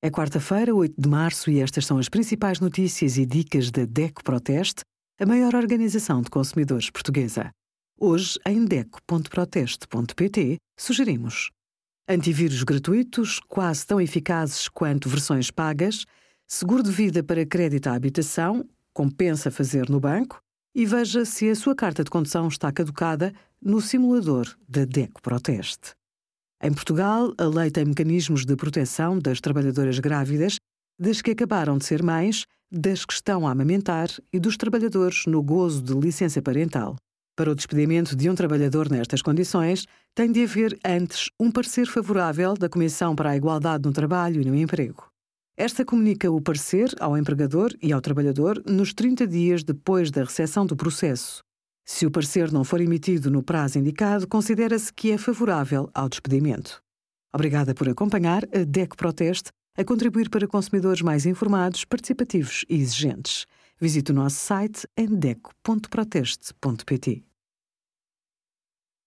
É quarta-feira, 8 de março, e estas são as principais notícias e dicas da DECO Proteste, a maior organização de consumidores portuguesa. Hoje, em DECO.proteste.pt, sugerimos antivírus gratuitos, quase tão eficazes quanto versões pagas, seguro de vida para crédito à habitação, compensa fazer no banco, e veja se a sua carta de condução está caducada no simulador da DECO Proteste. Em Portugal, a lei tem mecanismos de proteção das trabalhadoras grávidas, das que acabaram de ser mães, das que estão a amamentar e dos trabalhadores no gozo de licença parental. Para o despedimento de um trabalhador nestas condições, tem de haver antes um parecer favorável da Comissão para a Igualdade no Trabalho e no Emprego. Esta comunica o parecer ao empregador e ao trabalhador nos 30 dias depois da recepção do processo. Se o parecer não for emitido no prazo indicado, considera-se que é favorável ao despedimento. Obrigada por acompanhar a DECO Proteste a contribuir para consumidores mais informados, participativos e exigentes. Visite o nosso site em deco.proteste.pt.